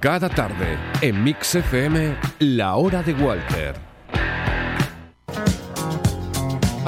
Cada tarde, en Mix FM, La Hora de Walter.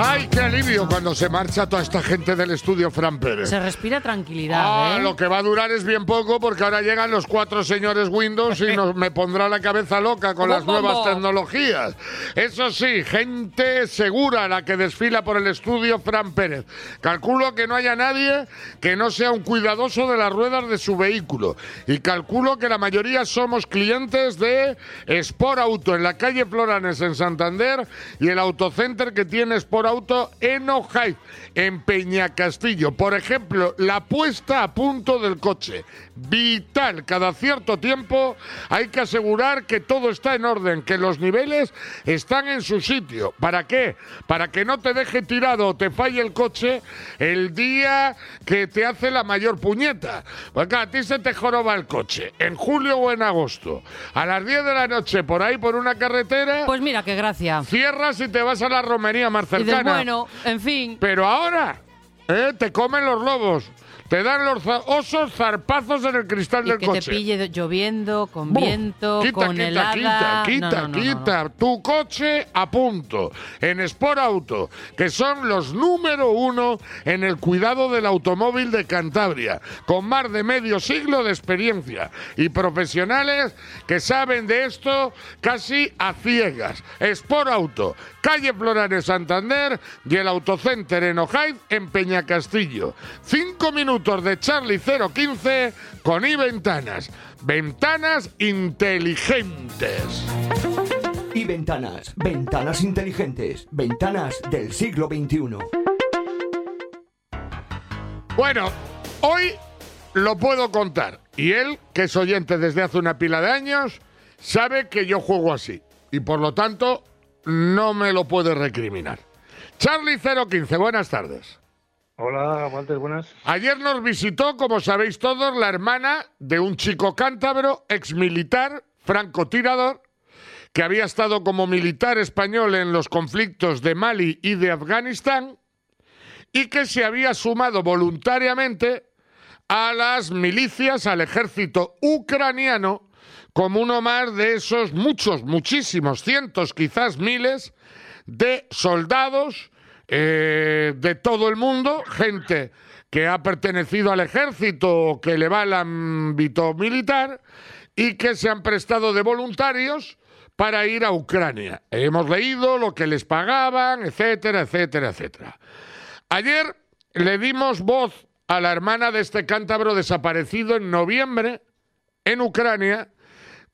¡Ay, qué alivio cuando se marcha toda esta gente del estudio Fran Pérez! Se respira tranquilidad, Ah, ¿eh? lo que va a durar es bien poco porque ahora llegan los cuatro señores Windows y nos, me pondrá la cabeza loca con las nuevas tecnologías. Eso sí, gente segura la que desfila por el estudio Fran Pérez. Calculo que no haya nadie que no sea un cuidadoso de las ruedas de su vehículo. Y calculo que la mayoría somos clientes de Sport Auto en la calle Floranes en Santander y el autocenter que tiene Sport Auto en Ojai, en Peñacastillo. Por ejemplo, la puesta a punto del coche. Vital. Cada cierto tiempo hay que asegurar que todo está en orden, que los niveles están en su sitio. ¿Para qué? Para que no te deje tirado o te falle el coche el día que te hace la mayor puñeta. Porque a ti se te joroba el coche en julio o en agosto. A las 10 de la noche por ahí por una carretera. Pues mira, qué gracia. Cierras y te vas a la romería cercana. Bueno, en fin. Pero ahora, ¿eh? te comen los lobos. Te dan los osos zarpazos en el cristal Y del que coche. te pille lloviendo, con Buf, viento, quita, con quita, helada. Quita, quita, No, no, no, no, quita. Tu coche a punto. En Sport Auto, que son los número uno en el cuidado del automóvil de Cantabria, con más de medio siglo de experiencia y profesionales que saben de esto casi a ciegas. Sport Auto, calle Floranes Santander y el Autocenter en Ojaid en Peñacastillo. Cinco minutos de Charlie 015 con i ventanas. Ventanas inteligentes. Y ventanas, ventanas inteligentes, ventanas del siglo XXI. Bueno, hoy lo puedo contar. Y él, que es oyente desde hace una pila de años, sabe que yo juego así. Y por lo tanto, no me lo puede recriminar. Charlie 015, buenas tardes. Hola, Walter, buenas. Ayer nos visitó, como sabéis todos, la hermana de un chico cántabro, exmilitar, francotirador, que había estado como militar español en los conflictos de Mali y de Afganistán, y que se había sumado voluntariamente a las milicias, al ejército ucraniano, como uno más de esos muchos, muchísimos, cientos, quizás miles, de soldados eh, de todo el mundo, gente que ha pertenecido al ejército o que le va al ámbito militar y que se han prestado de voluntarios para ir a Ucrania. Hemos leído lo que les pagaban, etcétera, etcétera, etcétera. Ayer le dimos voz a la hermana de este cántabro desaparecido en noviembre en Ucrania,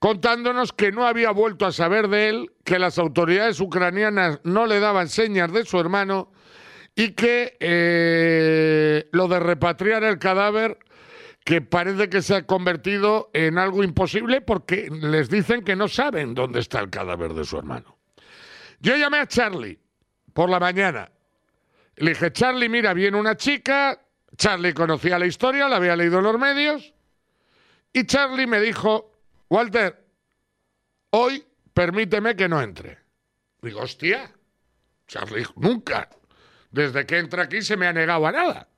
contándonos que no había vuelto a saber de él, que las autoridades ucranianas no le daban señas de su hermano y que eh, lo de repatriar el cadáver, que parece que se ha convertido en algo imposible porque les dicen que no saben dónde está el cadáver de su hermano. Yo llamé a Charlie por la mañana. Le dije, Charlie, mira, viene una chica. Charlie conocía la historia, la había leído en los medios. Y Charlie me dijo, Walter, hoy permíteme que no entre. Digo, hostia, Charlie, nunca. Desde que entra aquí se me ha negado a nada.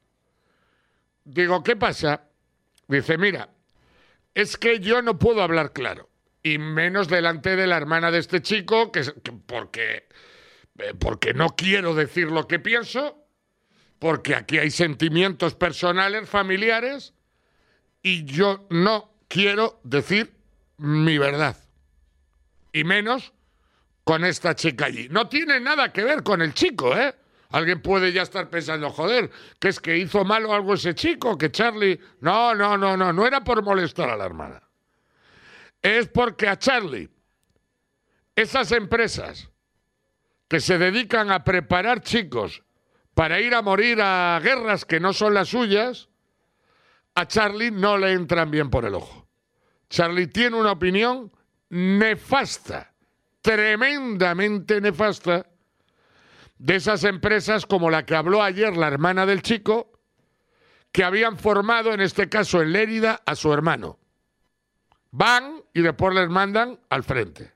Digo, ¿qué pasa? Dice, mira, es que yo no puedo hablar claro. Y menos delante de la hermana de este chico, que, que- porque, eh, porque no quiero decir lo que pienso, porque aquí hay sentimientos personales, familiares, y yo no quiero decir mi verdad. Y menos con esta chica allí. No tiene nada que ver con el chico, ¿eh? Alguien puede ya estar pensando, joder, que es que hizo malo algo ese chico, que Charlie... No, no, no, no, no era por molestar a la hermana. Es porque a Charlie, esas empresas que se dedican a preparar chicos para ir a morir a guerras que no son las suyas, a Charlie no le entran bien por el ojo. Charlie tiene una opinión nefasta, tremendamente nefasta, de esas empresas como la que habló ayer la hermana del chico, que habían formado, en este caso en Lérida, a su hermano. Van y después les mandan al frente.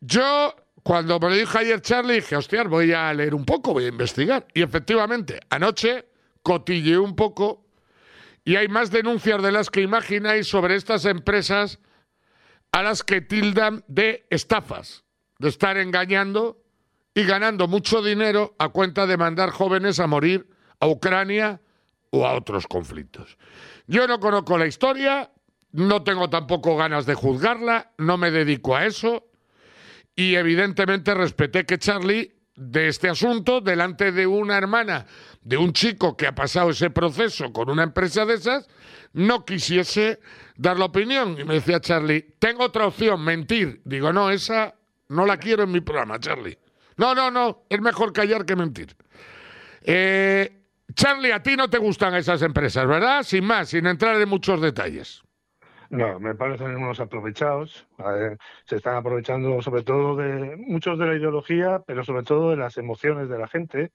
Yo, cuando me lo dijo ayer Charlie, dije, hostia, voy a leer un poco, voy a investigar. Y efectivamente, anoche cotilleé un poco y hay más denuncias de las que imagináis sobre estas empresas a las que tildan de estafas, de estar engañando y ganando mucho dinero a cuenta de mandar jóvenes a morir a Ucrania o a otros conflictos. Yo no conozco la historia, no tengo tampoco ganas de juzgarla, no me dedico a eso y evidentemente respeté que Charlie de este asunto delante de una hermana de un chico que ha pasado ese proceso con una empresa de esas, no quisiese dar la opinión. Y me decía Charlie, tengo otra opción, mentir. Digo, no, esa no la quiero en mi programa, Charlie. No, no, no, es mejor callar que mentir. Eh, Charlie, a ti no te gustan esas empresas, ¿verdad? Sin más, sin entrar en muchos detalles. No, me parecen unos aprovechados. Se están aprovechando sobre todo de muchos de la ideología, pero sobre todo de las emociones de la gente.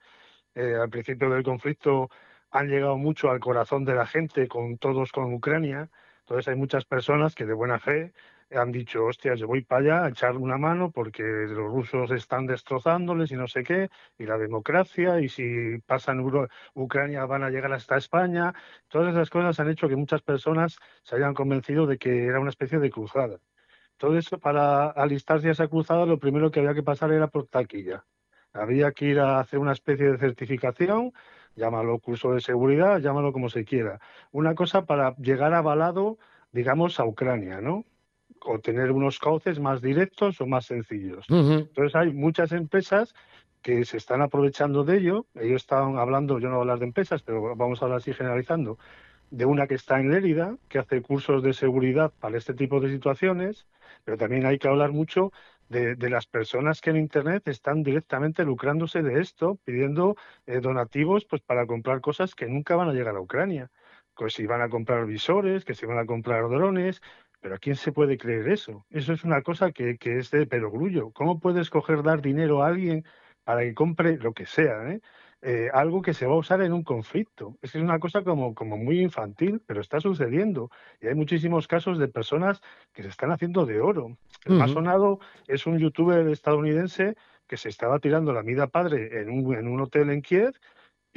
Eh, al principio del conflicto han llegado mucho al corazón de la gente, con todos con Ucrania. Entonces hay muchas personas que de buena fe han dicho, hostias, yo voy para allá a echarle una mano porque los rusos están destrozándoles y no sé qué, y la democracia, y si pasan Ucrania van a llegar hasta España. Todas esas cosas han hecho que muchas personas se hayan convencido de que era una especie de cruzada. Eso, para alistarse a esa cruzada, lo primero que había que pasar era por taquilla. Había que ir a hacer una especie de certificación, llámalo curso de seguridad, llámalo como se quiera. Una cosa para llegar avalado, digamos, a Ucrania, ¿no? O tener unos cauces más directos o más sencillos. Entonces hay muchas empresas que se están aprovechando de ello. Ellos estaban hablando, yo no voy a hablar de empresas, pero vamos a hablar así generalizando, de una que está en Lérida, que hace cursos de seguridad para este tipo de situaciones, pero también hay que hablar mucho de, las personas que en Internet están directamente lucrándose de esto, pidiendo eh, donativos pues para comprar cosas que nunca van a llegar a Ucrania. Pues si van a comprar visores, que si van a comprar drones, pero ¿a quién se puede creer eso? Eso es una cosa que, que es de perogrullo. ¿Cómo puedes coger, dar dinero a alguien para que compre lo que sea? ¿eh? Eh, algo que se va a usar en un conflicto. Es que es una cosa como, como muy infantil, pero está sucediendo. Y hay muchísimos casos de personas que se están haciendo de oro. El más sonado es un youtuber estadounidense que se estaba tirando la vida padre en un, en un hotel en Kiev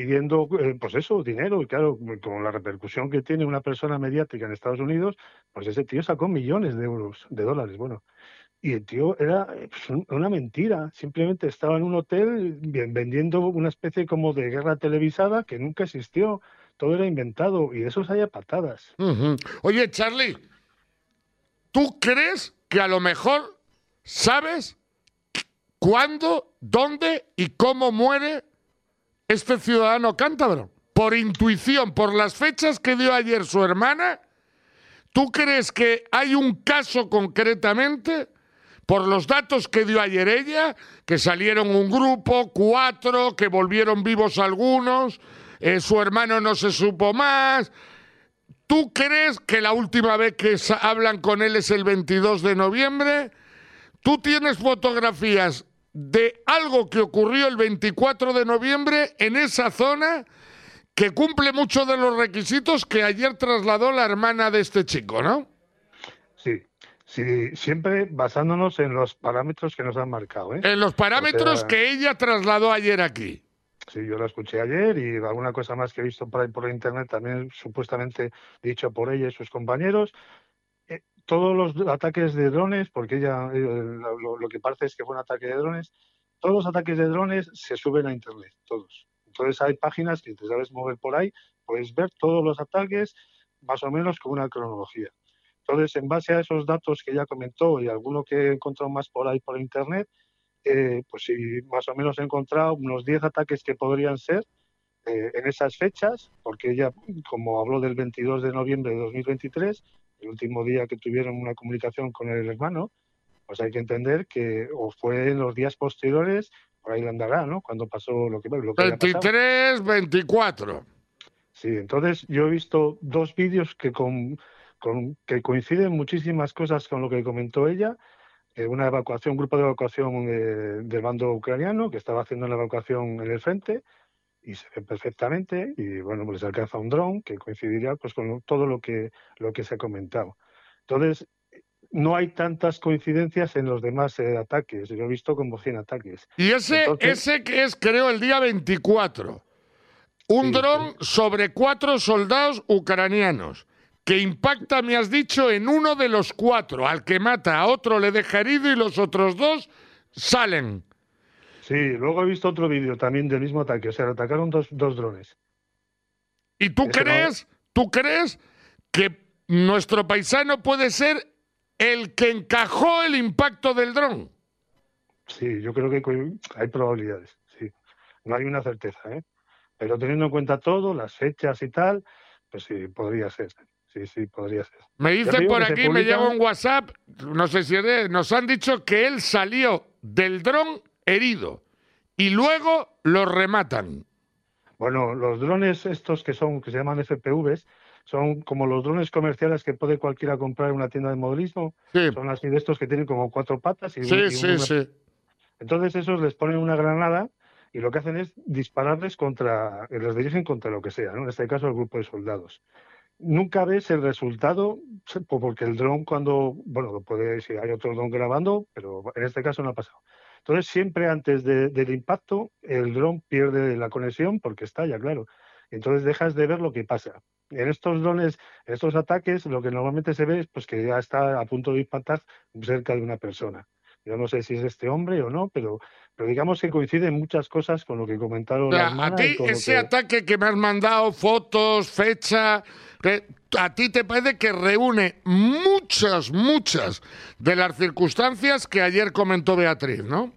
pidiendo, eh, pues eso, dinero. Y claro, con la repercusión que tiene una persona mediática en Estados Unidos, pues ese tío sacó millones de euros, de dólares, bueno. Y el tío era eh, pues, una mentira. Simplemente estaba en un hotel vendiendo una especie como de guerra televisada que nunca existió. Todo era inventado y de esos hay patadas. Oye, Charlie, ¿tú crees que a lo mejor sabes cuándo, dónde y cómo muere este ciudadano cántabro? Por intuición, por las fechas que dio ayer su hermana, ¿tú crees que hay un caso concretamente? Por los datos que dio ayer ella, que salieron un grupo, cuatro, que volvieron vivos algunos, eh, su hermano no se supo más. ¿Tú crees que la última vez que hablan con él es el 22 de noviembre? ¿Tú tienes fotografías de algo que ocurrió el 24 de noviembre en esa zona que cumple muchos de los requisitos que ayer trasladó la hermana de este chico, ¿no? Sí, sí, siempre basándonos en los parámetros que nos han marcado. ¿eh? En los parámetros que ella trasladó ayer aquí. Sí, yo la escuché ayer y alguna cosa más que he visto por ahí por internet también supuestamente dicho por ella y sus compañeros todos los ataques de drones, porque ella eh, lo, que parece es que fue un ataque de drones, todos los ataques de drones se suben a Internet, todos. Entonces hay páginas que te sabes mover por ahí, puedes ver todos los ataques más o menos con una cronología. Entonces, en base a esos datos que ya comentó y alguno que he encontrado más por ahí por Internet, eh, pues sí, más o menos he encontrado unos 10 ataques que podrían ser eh, en esas fechas, porque ella, como habló del 22 de noviembre de 2023, el último día que tuvieron una comunicación con el hermano, pues hay que entender que o fue en los días posteriores, por ahí andará, ¿no? Cuando pasó lo que... Lo que 23, 24. Sí, entonces yo he visto dos vídeos que, con, que coinciden muchísimas cosas con lo que comentó ella. Eh, una evacuación, un grupo de evacuación eh, del bando ucraniano que estaba haciendo la evacuación en el frente y se ve perfectamente y bueno, pues les alcanza un dron que coincidiría pues con todo lo que, lo que se ha comentado. Entonces, no hay tantas coincidencias en los demás eh, ataques. Yo he visto como 100 ataques. Y ese, ese que es, creo, el día 24. un Sí, dron sobre cuatro soldados ucranianos que impacta, me has dicho, en uno de los cuatro. Al que mata a otro le deja herido y los otros dos salen. Sí, luego he visto otro vídeo también del mismo ataque. O sea, atacaron dos, dos drones. ¿Y tú Ese no- crees, tú crees que nuestro paisano puede ser el que encajó el impacto del dron? Sí, yo creo que hay probabilidades. Sí, no hay una certeza, ¿eh? Pero teniendo en cuenta todo, las fechas y tal, pues sí, podría ser. Sí, sí, podría ser. Me dicen por aquí, me llega un WhatsApp, no sé si es nos han dicho que él salió del dron herido y luego lo rematan. Bueno, los drones estos que son, que se llaman FPVs, son como los drones comerciales que puede cualquiera comprar en una tienda de modelismo. Sí, Son así de estos que tienen como cuatro patas y, sí, y sí, una- sí. Entonces esos les ponen una granada y lo que hacen es dispararles contra, los dirigen contra lo que sea, ¿no? En este caso el grupo de soldados. Nunca ves el resultado, porque el dron cuando, bueno, lo puede, si hay otro dron grabando, pero en este caso no ha pasado. Entonces siempre antes de- del impacto el dron pierde la conexión porque estalla, claro. Entonces dejas de ver lo que pasa. En estos drones, en estos ataques, lo que normalmente se ve es pues, que ya está a punto de impactar cerca de una persona. Yo no sé si es este hombre o no, pero, pero digamos que coinciden muchas cosas con lo que comentaron O sea, a ti ese que- ataque que me has mandado, fotos, fecha, que a ti te parece que reúne muchas, muchas de las circunstancias que ayer comentó Beatriz, ¿no?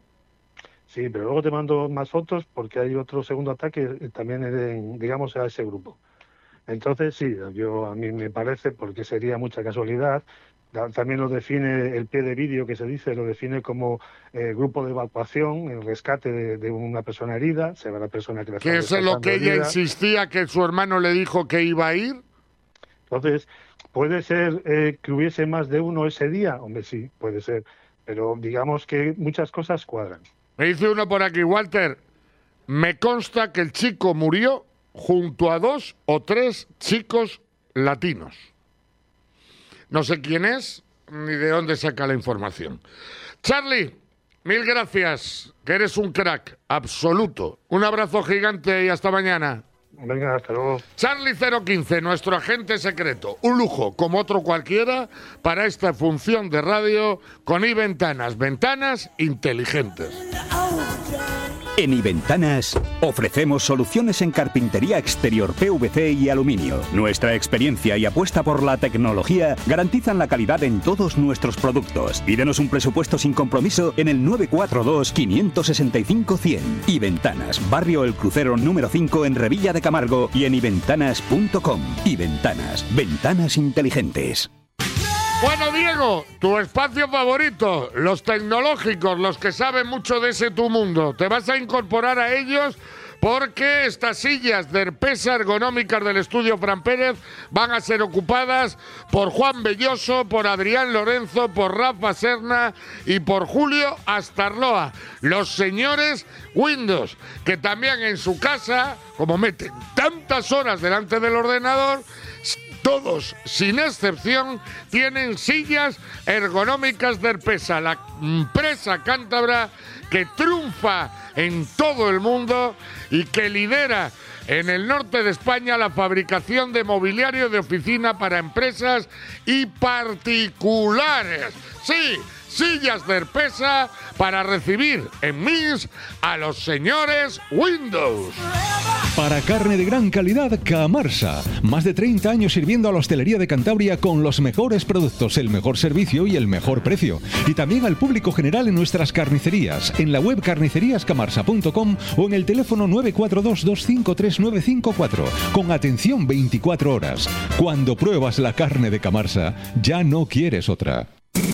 Sí, pero luego te mando más fotos porque hay otro segundo ataque eh, también en, digamos, a ese grupo. Entonces, sí, yo a mí me parece, porque sería mucha casualidad, da- también lo define el pie de vídeo que se dice, lo define como eh, grupo de evacuación, el rescate de, de una persona herida, se va la persona que la Que es lo que ella insistía que su hermano le dijo que iba a ir. Entonces, ¿puede ser eh, que hubiese más de uno ese día? Hombre, sí, puede ser. Pero digamos que muchas cosas cuadran. Me dice uno por aquí, Walter, me consta que el chico murió junto a dos o tres chicos latinos. No sé quién es ni de dónde saca la información. Charlie, mil gracias, que eres un crack absoluto. Un abrazo gigante y hasta mañana. Venga, hasta luego. Charlie 015, nuestro agente secreto. Un lujo, como otro cualquiera, para esta función de radio con i ventanas, ventanas inteligentes. En iVentanas ofrecemos soluciones en carpintería exterior PVC y aluminio. Nuestra experiencia y apuesta por la tecnología garantizan la calidad en todos nuestros productos. Pídenos un presupuesto sin compromiso en el 942-565-100. iVentanas, Barrio El Crucero número 5 en Revilla de Camargo y en iventanas.com. iVentanas, ventanas inteligentes. Bueno, Diego, tu espacio favorito, los tecnológicos, los que saben mucho de ese tu mundo. Te vas a incorporar a ellos porque estas sillas de herpesa ergonómicas del estudio Fran Pérez van a ser ocupadas por Juan Belloso, por Adrián Lorenzo, por Rafa Serna y por Julio Astarloa. Los señores Windows, que también en su casa, como meten tantas horas delante del ordenador, todos, sin excepción, tienen sillas ergonómicas de Herpesa, la empresa cántabra que triunfa en todo el mundo y que lidera en el norte de España la fabricación de mobiliario de oficina para empresas y particulares. Sí, sillas de Herpesa para recibir en MIS a los señores Windows. Para carne de gran calidad, Camarsa. Más de 30 años sirviendo a la hostelería de Cantabria con los mejores productos, el mejor servicio y el mejor precio. Y también al público general en nuestras carnicerías, en la web carniceriascamarsa.com o en el teléfono 942-253-954, con atención 24 horas. Cuando pruebas la carne de Camarsa, ya no quieres otra.